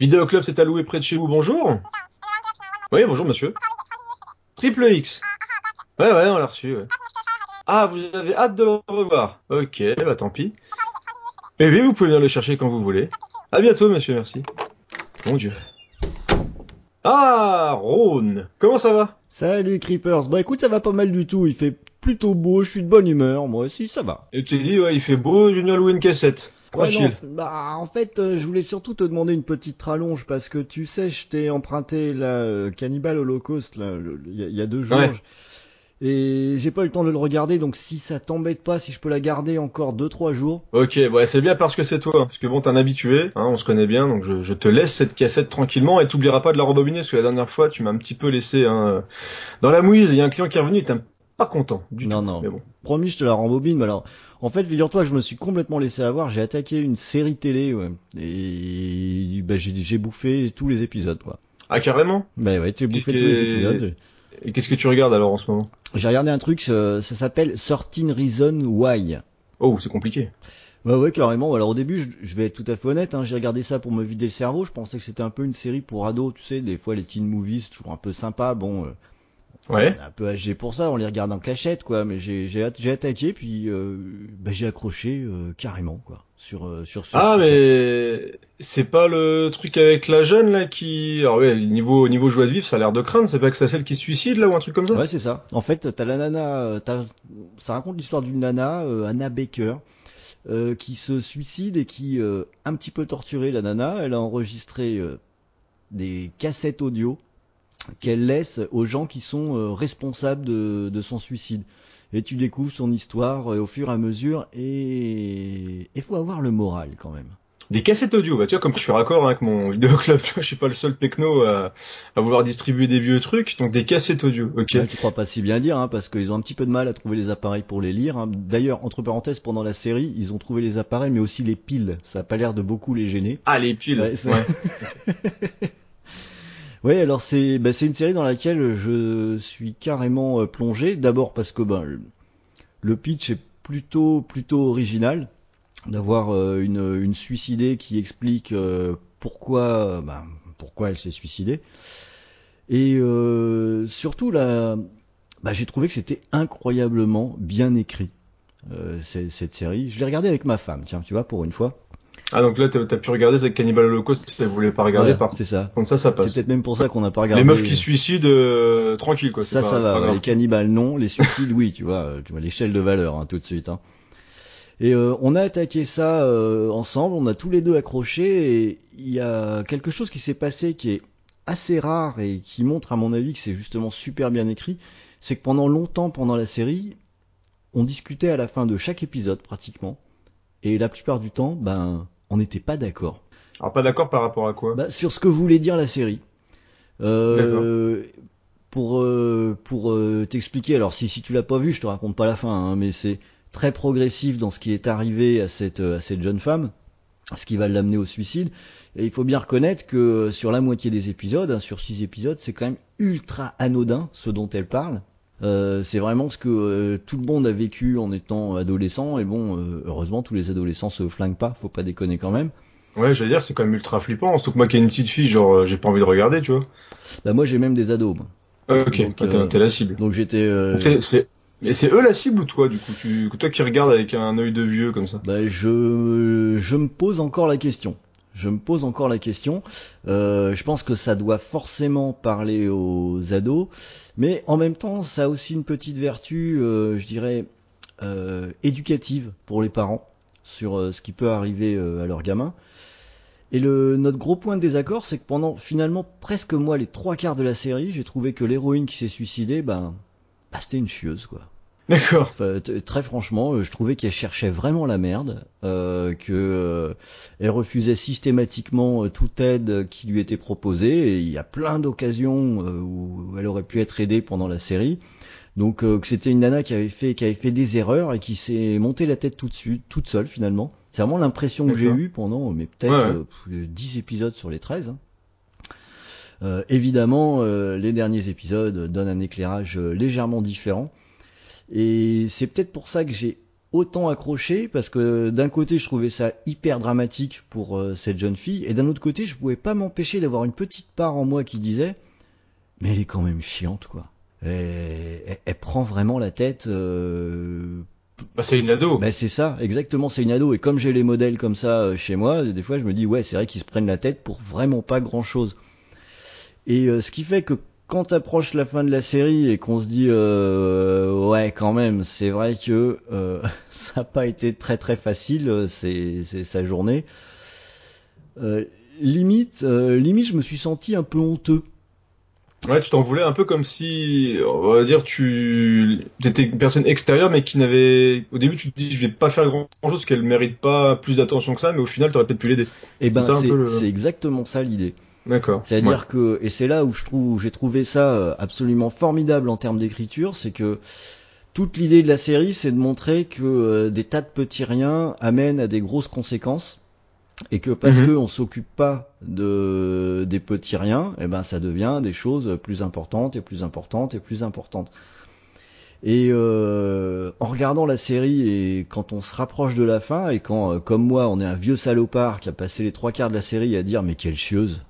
Vidéoclub c'est à louer près de chez vous, bonjour Oui, bonjour monsieur. Triple X Ouais, ouais, on l'a reçu, ouais. Ah, vous avez hâte de le revoir Ok, bah tant pis. Eh bien, vous pouvez venir le chercher quand vous voulez. À bientôt, monsieur, merci. Mon dieu. Ah, Rhône Comment ça va? Salut Creepers. Bah écoute, ça va pas mal du tout. Il fait plutôt beau, je suis de bonne humeur. Moi aussi, ça va. Et tu dit, ouais, il fait beau, louer une cassette. Ouais, non, bah, en fait, euh, je voulais surtout te demander une petite rallonge parce que tu sais, je t'ai emprunté la euh, Cannibal Holocaust il y, a- il y a deux jours. Ouais. Et j'ai pas eu le temps de le regarder, donc si ça t'embête pas, si je peux la garder encore deux trois jours. Ok, ouais, c'est bien parce que c'est toi. Parce que bon, t'es un habitué, hein, on se connaît bien, donc je, je te laisse cette cassette tranquillement et t'oublieras pas de la rembobiner parce que la dernière fois, tu m'as un petit peu laissé hein, dans la mouise. Il y a un client qui est revenu, il était pas content du Non, tout. non. Mais bon. Promis, je te la rembobine. Mais alors, en fait, figure-toi que je me suis complètement laissé avoir. J'ai attaqué une série télé, ouais, et bah, j'ai bouffé tous les épisodes, quoi. Ah, carrément? Bah ouais, j'ai bouffé tous les épisodes. Et qu'est-ce que tu regardes alors en ce moment? J'ai regardé un truc, euh, ça s'appelle 13 Reason Why. Oh, c'est compliqué. Ouais, ouais, carrément. Alors au début, je, je vais être tout à fait honnête, hein, j'ai regardé ça pour me vider le cerveau. Je pensais que c'était un peu une série pour ados, tu sais. Des fois, les teen movies, c'est toujours un peu sympa. Bon, euh, Ouais. on est un peu âgé pour ça, on les regarde en cachette, quoi. Mais j'ai j'ai at- j'ai attaqué, puis euh, bah, j'ai accroché euh, carrément, quoi. Sur euh, sur ce. Ah, mais c'est pas le truc avec la jeune là qui. Alors ouais, niveau niveau joie de vivre, ça a l'air de craindre. C'est pas que c'est celle qui se suicide là ou un truc comme ça? Ouais, c'est ça. En fait, t'as la nana, euh, t'as- ça raconte l'histoire d'une nana, euh, Anna Baker, qui se suicide et qui, un petit peu torturée, la nana, elle a enregistré des cassettes audio qu'elle laisse aux gens qui sont euh, responsables de, de son suicide. Et tu découvres son histoire euh, au fur et à mesure et il faut avoir le moral quand même. Des cassettes audio, bah tu vois, comme je suis raccord hein, avec mon vidéoclub, tu vois, je suis pas le seul pecno à, à vouloir distribuer des vieux trucs, donc des cassettes audio, ok. Ouais, tu crois pas si bien dire, hein, parce qu'ils ont un petit peu de mal à trouver les appareils pour les lire. hein. D'ailleurs, entre parenthèses, pendant la série, ils ont trouvé les appareils, mais aussi les piles. Ça a pas l'air de beaucoup les gêner. Ah, les piles, Ouais, ouais. Ouais, alors c'est bah, c'est une série dans laquelle je suis carrément euh, plongé. D'abord parce que ben le- pitch est plutôt plutôt original d'avoir euh, une une suicidée qui explique euh, pourquoi ben, pourquoi elle s'est suicidée. Et surtout là, bah, j'ai trouvé que c'était incroyablement bien écrit. cette série, je l'ai regardée avec ma femme, tiens, tu vois, pour une fois. Ah, donc là, t'as pu regarder cette Cannibal Holocaust, tu voulais pas regarder Voilà, par c'est ça. contre ça, ça C'est passe. peut-être même pour ça qu'on n'a pas regardé. Les meufs qui se suicident, euh, tranquille quoi, c'est Ça, pas, ça c'est va. pas. Les cannibales, non. Les suicides, oui, tu vois, euh, tu vois l'échelle de valeur hein, tout de suite. Hein. Et euh, on a attaqué ça euh, ensemble. On a tous les deux accroché. Et il y a quelque chose qui s'est passé qui est assez rare et qui montre, à mon avis, que c'est justement super bien écrit. C'est que pendant longtemps, pendant la série, on discutait à la fin de chaque épisode pratiquement. Et la plupart du temps, ben, on n'était pas d'accord. Alors pas d'accord par rapport à quoi? Bah, sur ce que voulait dire la série. Euh, pour euh, pour euh, t'expliquer, alors si si tu l'as pas vu, je te raconte pas la fin, hein, mais c'est très progressif dans ce qui est arrivé à cette à cette jeune femme, ce qui va l'amener au suicide. Et il faut bien reconnaître que sur la moitié des épisodes, hein, sur six épisodes, c'est quand même ultra anodin ce dont elle parle. Euh, c'est vraiment ce que euh, tout le monde a vécu en étant adolescent. Et bon, euh, heureusement, tous les adolescents se flinguent pas, faut pas déconner quand même. Ouais, j'allais dire, c'est quand même ultra flippant, surtout que moi qui ai une petite fille, genre, j'ai pas envie de regarder, tu vois. Bah moi j'ai même des ados. moi. Ah, ok, toi, t'es la cible. Donc j'étais. euh, Mais c'est eux la cible ou toi, du coup? Tu... Toi qui regardes avec un œil de vieux comme ça? Bah, je je me pose encore la question. Je me pose encore la question. Euh, je pense que ça doit forcément parler aux ados, mais en même temps, ça a aussi une petite vertu, euh, je dirais, euh, éducative pour les parents sur ce qui peut arriver à leurs gamins. Et notre gros point de désaccord, c'est que pendant finalement presque moi les trois quarts de la série, j'ai trouvé que l'héroïne qui s'est suicidée, ben, bah, c'était une chieuse quoi. D'accord. Enfin, très franchement, euh, je trouvais qu'elle cherchait vraiment la merde, euh, que euh, elle refusait systématiquement euh, toute aide qui lui était proposée. Et il y a plein d'occasions où elle aurait pu être aidée pendant la série. Donc euh, que c'était une nana qui avait fait qui avait fait des erreurs et qui s'est monté la tête tout de suite, toute seule finalement. C'est vraiment l'impression que j'ai eue pendant mais peut-être Ouais, ouais. euh, plus de 10 épisodes sur les 13. hein. Euh, évidemment, euh, les derniers épisodes donnent un éclairage légèrement différent. Et c'est peut-être pour ça que j'ai autant accroché parce que d'un côté je trouvais ça hyper dramatique pour euh, cette jeune fille et d'un autre côté je pouvais pas m'empêcher d'avoir une petite part en moi qui disait mais elle est quand même chiante quoi. Elle, elle, prend vraiment la tête. Euh... Bah, c'est une ado. Bah, c'est ça, exactement, c'est une ado. Et comme j'ai les modèles comme ça euh, chez moi, des fois je me dis ouais c'est vrai qu'ils se prennent la tête pour vraiment pas grand chose. Et ce qui fait que quand approche la fin de la série et qu'on se dit euh, ouais quand même c'est vrai que euh, ça n'a pas été très très facile euh, c'est sa journée. Euh, limite limite je me suis senti un peu honteux. Ouais tu t'en voulais un peu comme si on va dire tu étais une personne extérieure mais qui n'avait au début tu te dis je vais pas faire grand chose parce qu'elle mérite pas plus d'attention que ça mais au final tu aurais peut-être pu l'aider. Et eh ben c'est le... exactement ça l'idée D'accord. C'est-à-dire que, et c'est là où je trouve, j'ai trouvé ça euh, absolument formidable en termes d'écriture, c'est que toute l'idée de la série, c'est de montrer que euh, des tas de petits riens amènent à des grosses conséquences, et que parce qu'on mhm. que on s'occupe pas de des petits riens, eh ben ça devient des choses plus importantes et plus importantes et plus importantes. Et euh, en regardant la série et quand on se rapproche de la fin et quand, comme moi, on est un vieux salopard qui a passé les trois quarts de la série à dire mais quelle chieuse,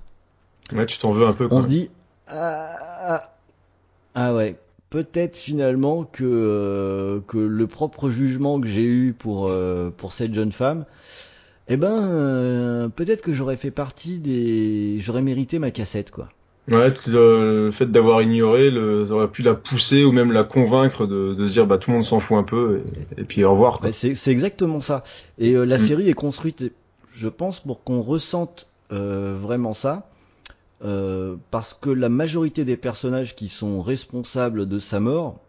Ouais, tu t'en veux un peu. On se dit ah, ah, ah ouais, peut-être finalement que euh, que le propre jugement que j'ai eu pour euh, pour cette jeune femme, eh ben euh, peut-être que j'aurais fait partie des, j'aurais mérité ma cassette quoi. Ouais, le fait d'avoir ignoré, le, ça aurait pu la pousser ou même la convaincre de, de se dire bah tout le monde s'en fout un peu et, puis au revoir. c'est exactement ça. Et la mm. série est construite, je pense, pour qu'on ressente vraiment ça euh, parce que la majorité des personnages qui sont responsables de sa mort,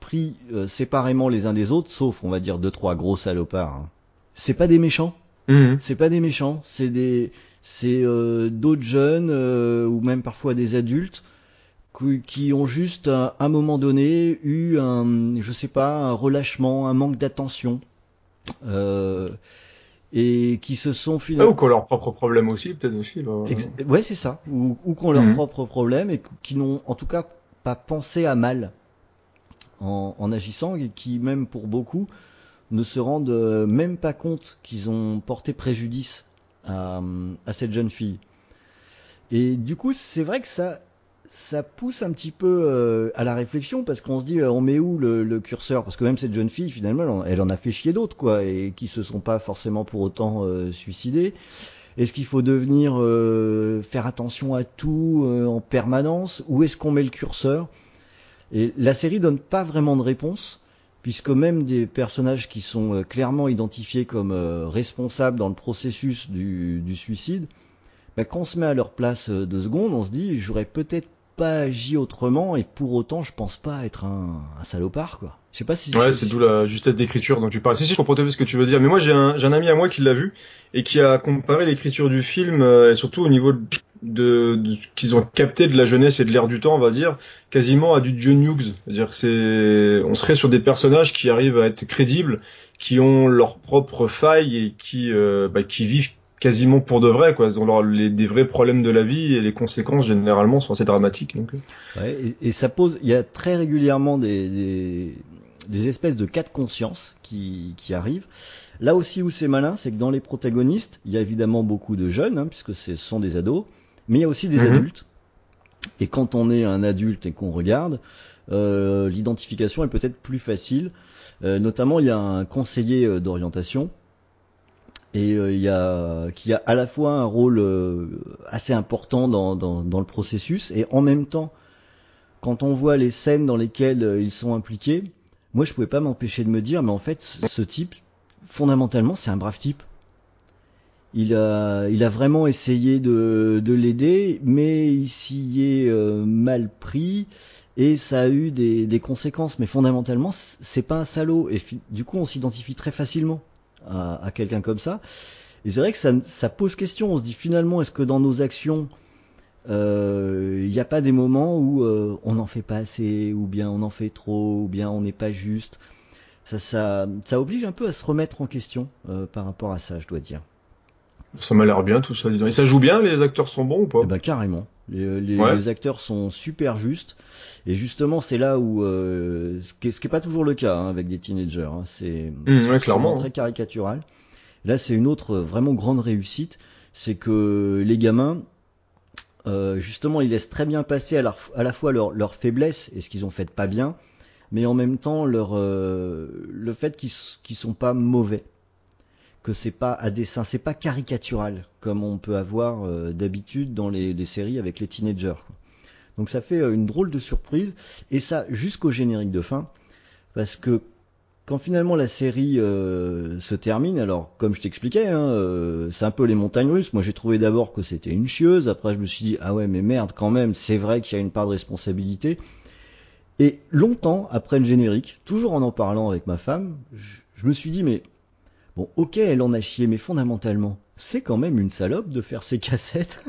pris euh, séparément les uns des autres, sauf on va dire deux trois gros salopards, hein, c'est pas des méchants. Mmh. C'est pas des méchants, c'est des c'est euh, d'autres jeunes ou même parfois des adultes qui, ont juste à un moment donné eu un je sais pas un relâchement, un manque d'attention. Euh, et qui se sont finalement... Ah, ou qui ont leurs propres problèmes aussi, peut-être aussi. Ouais, c'est ça. Ou, ou qui ont leurs mhm. propres problèmes et qui n'ont en tout cas pas pensé à mal en, en, agissant et qui, même pour beaucoup, ne se rendent euh, même pas compte qu'ils ont porté préjudice à, à cette jeune fille. Et du coup, c'est vrai que ça, ça pousse un petit peu euh, à la réflexion parce qu'on se dit euh, on met où le, curseur? Parce que même cette jeune fille finalement elle en a fait chier d'autres quoi et qui se sont pas forcément pour autant euh, suicidés est-ce qu'il faut devenir faire attention à tout en permanence? Où est-ce qu'on met le curseur? Et la série donne pas vraiment de réponse puisque même des personnages qui sont clairement identifiés comme responsables dans le processus du, du suicide bah, quand on se met à leur place deux secondes, on se dit j'aurais peut-être pas agi autrement et pour autant je pense pas être un, un salopard quoi. Je sais pas si. Ouais, c'est d'où la justesse d'écriture dont tu parles. Si si, je comprends tout à fait ce que tu veux dire. Mais moi j'ai un, un ami à moi qui l'a vu et qui a comparé l'écriture du film euh, et surtout au niveau de, de, qu'ils ont capté de la jeunesse et de l'air du temps, on va dire, quasiment à du John Hughes. C'est-à-dire c'est, on serait sur des personnages qui arrivent à être crédibles, qui ont leurs propres failles et qui, euh, bah, qui vivent quasiment pour de vrai, quoi. Ils ont les, des vrais problèmes de la vie et les conséquences généralement sont assez dramatiques. Donc. Euh. Ouais, et, et, ça pose, il y a très régulièrement des, des, des espèces de cas de conscience qui, qui arrivent. Là aussi où c'est malin, c'est que dans les protagonistes, il y a évidemment beaucoup de jeunes, hein, puisque ce sont des ados, mais il y a aussi des mhm. adultes. Et quand on est un adulte et qu'on regarde, euh, l'identification est peut-être plus facile. Euh, notamment, il y a un conseiller euh, d'orientation et euh, il y a qui a à la fois un rôle euh, assez important dans, le processus et en même temps quand on voit les scènes dans lesquelles euh, ils sont impliqués moi je pouvais pas m'empêcher de me dire mais en fait ce type fondamentalement c'est un brave type. Il a vraiment essayé de, de l'aider mais il s'y est mal pris et ça a eu des, des conséquences. Mais fondamentalement c'est pas un salaud. Et du coup on s'identifie très facilement à, à quelqu'un comme ça. Et c'est vrai que ça, ça, pose question. On se dit finalement, est-ce que dans nos actions, il euh, n'y a pas des moments où euh, on n'en fait pas assez, ou bien on en fait trop, ou bien on n'est pas juste? Ça, ça, ça oblige un peu à se remettre en question euh, par rapport à ça, je dois dire. Ça m'a l'air bien tout ça. Et ça joue bien, les acteurs sont bons ou pas? Eh ben, Carrément. Les, les, Ouais. les acteurs sont super justes. Et justement, c'est là où, euh, ce qui est, ce qui est pas toujours le cas hein, avec des teenagers. hein. C'est Mmh, ouais, c'est clairement. souvent très caricatural. Là, c'est une autre vraiment grande réussite, c'est que les gamins, euh, justement, ils laissent très bien passer à la, à la fois leur, leur faiblesse et ce qu'ils ont fait de pas bien, mais en même temps leur euh, le fait qu'ils qu'ils sont pas mauvais, que c'est pas à dessin, c'est pas caricatural comme on peut avoir euh, d'habitude dans les, séries avec les teenagers. Donc ça fait euh, une drôle de surprise et ça jusqu'au générique de fin, parce que quand finalement la série euh, se termine, alors comme je t'expliquais, hein, c'est un peu les montagnes russes. Moi j'ai trouvé d'abord que c'était une chieuse, après je me suis dit ah ouais mais merde quand même, c'est vrai qu'il y a une part de responsabilité. Et longtemps après le générique, toujours en en parlant avec ma femme, je, je me suis dit mais bon ok elle en a chié, mais fondamentalement c'est quand même une salope de faire ces cassettes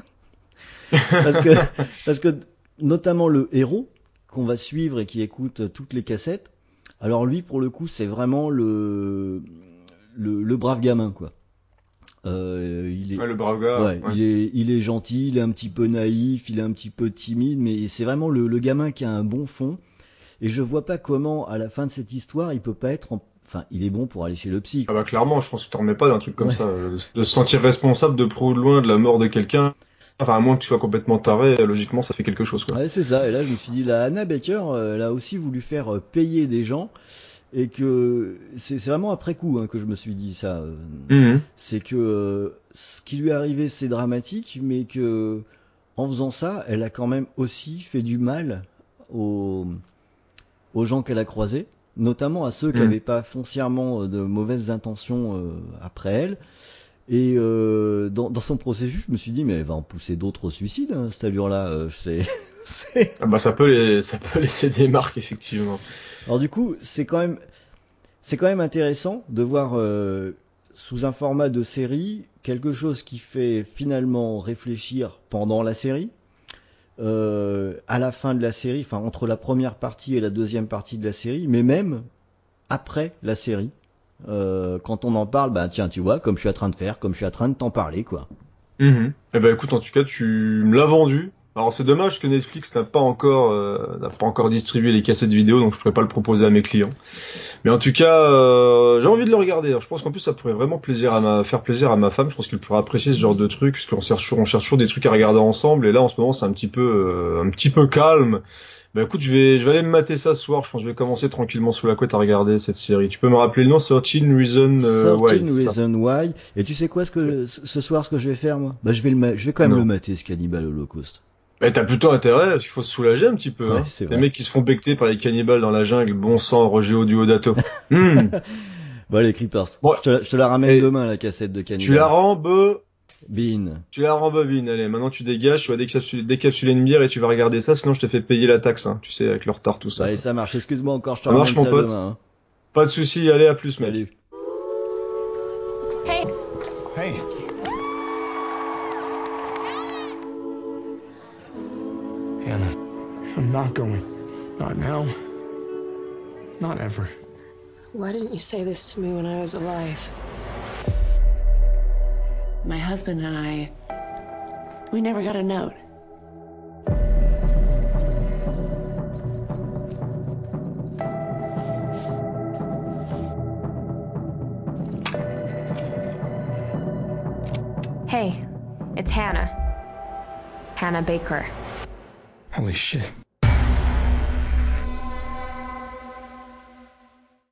parce que parce que notamment le héros qu'on va suivre et qui écoute toutes les cassettes. Alors lui, pour le coup, c'est vraiment le, le, le brave gamin, quoi. Euh, il est, Ouais, le brave gars. ouais, ouais. il est, il est gentil, il est un petit peu naïf, il est un petit peu timide, mais c'est vraiment le, le gamin qui a un bon fond. Et je vois pas comment, à la fin de cette histoire, il peut pas être, en- enfin, il est bon pour aller chez le psy. Ah bah clairement, je pense que tu t'en remets pas d'un truc comme Ouais. ça. euh, De se sentir responsable de près ou de loin de la mort de quelqu'un. Enfin, à moins que tu sois complètement taré, logiquement, ça fait quelque chose, quoi. Ouais, c'est ça. Et là, je me suis dit, la Anna Baker, euh, elle a aussi voulu faire euh, payer des gens. Et que c'est vraiment après coup hein, que je me suis dit ça. Mhm. c'est que euh, ce qui lui est arrivé c'est dramatique, mais que en faisant ça, elle a quand même aussi fait du mal aux, aux gens qu'elle a croisés, notamment à ceux qui Mm. n'avaient pas foncièrement euh, de mauvaises intentions euh, après elle. Et euh, dans, dans son processus, je me suis dit, mais elle va en pousser d'autres au suicide, hein, cette allure-là. euh, c'est, c'est- Ah bah ça peut, les... ça peut laisser des marques, effectivement. Alors du coup, c'est quand même, c'est quand même intéressant de voir euh, sous un format de série quelque chose qui fait finalement réfléchir pendant la série, euh, à la fin de la série, enfin entre la première partie et la deuxième partie de la série, mais même après la série. Euh, quand on en parle, bah tiens, tu vois, comme je suis en train de faire, comme je suis en train de t'en parler, quoi. Mhm. Eh ben écoute, en tout cas, tu me l'as vendu. Alors c'est dommage que Netflix n'a pas encore euh, n'a pas encore distribué les cassettes vidéo, donc je pourrais pas le proposer à mes clients. Mais en tout cas, euh, j'ai envie de le regarder. Alors, je pense qu'en plus ça pourrait vraiment plaisir à ma faire plaisir à ma femme. Je pense qu'elle pourrait apprécier ce genre de trucs, parce qu'on cherche on cherche toujours des trucs à regarder ensemble. Et là, en ce moment, c'est un petit peu euh, un petit peu calme. Ben écoute, je vais je vais aller me mater ça ce soir. Je pense que je vais commencer tranquillement sous la couette à regarder cette série. Tu peux me rappeler le nom? 13 Reason euh, 13 Why, c'est ça? Reasons Why. Et tu sais quoi, ce que ce soir, ce que je vais faire, moi? Bah, je vais le, je vais quand même Non. le mater, ce Cannibal Holocaust. Ben t'as plutôt intérêt, parce qu'il faut se soulager un petit peu. Ouais, hein. Les vrai. mecs qui se font becter par les cannibales dans la jungle, bon sang, Roger Diodato. Hmm. Bon, allez, Creepers. Bon. je, te la, je te la ramène Et- demain, la cassette de Cannibal. tu la rembe, Bean. tu la rembobines. Allez, maintenant tu dégages, tu vas décapsuler, décapsuler une bière et tu vas regarder ça, sinon je te fais payer la taxe, hein, tu sais, avec le retard, tout ça. Allez, ça marche. Excuse-moi encore, je te Ça marche, ramène mon ça pote. demain. hein. Pas de souci, allez, à plus, mec. Salut. Hey, Hey, I'm not going. Not now. Not ever. why didn't you say this to me when I was alive? My husband and I, we never got a note. Hey, it's Hannah. Hannah Baker. Holy shit.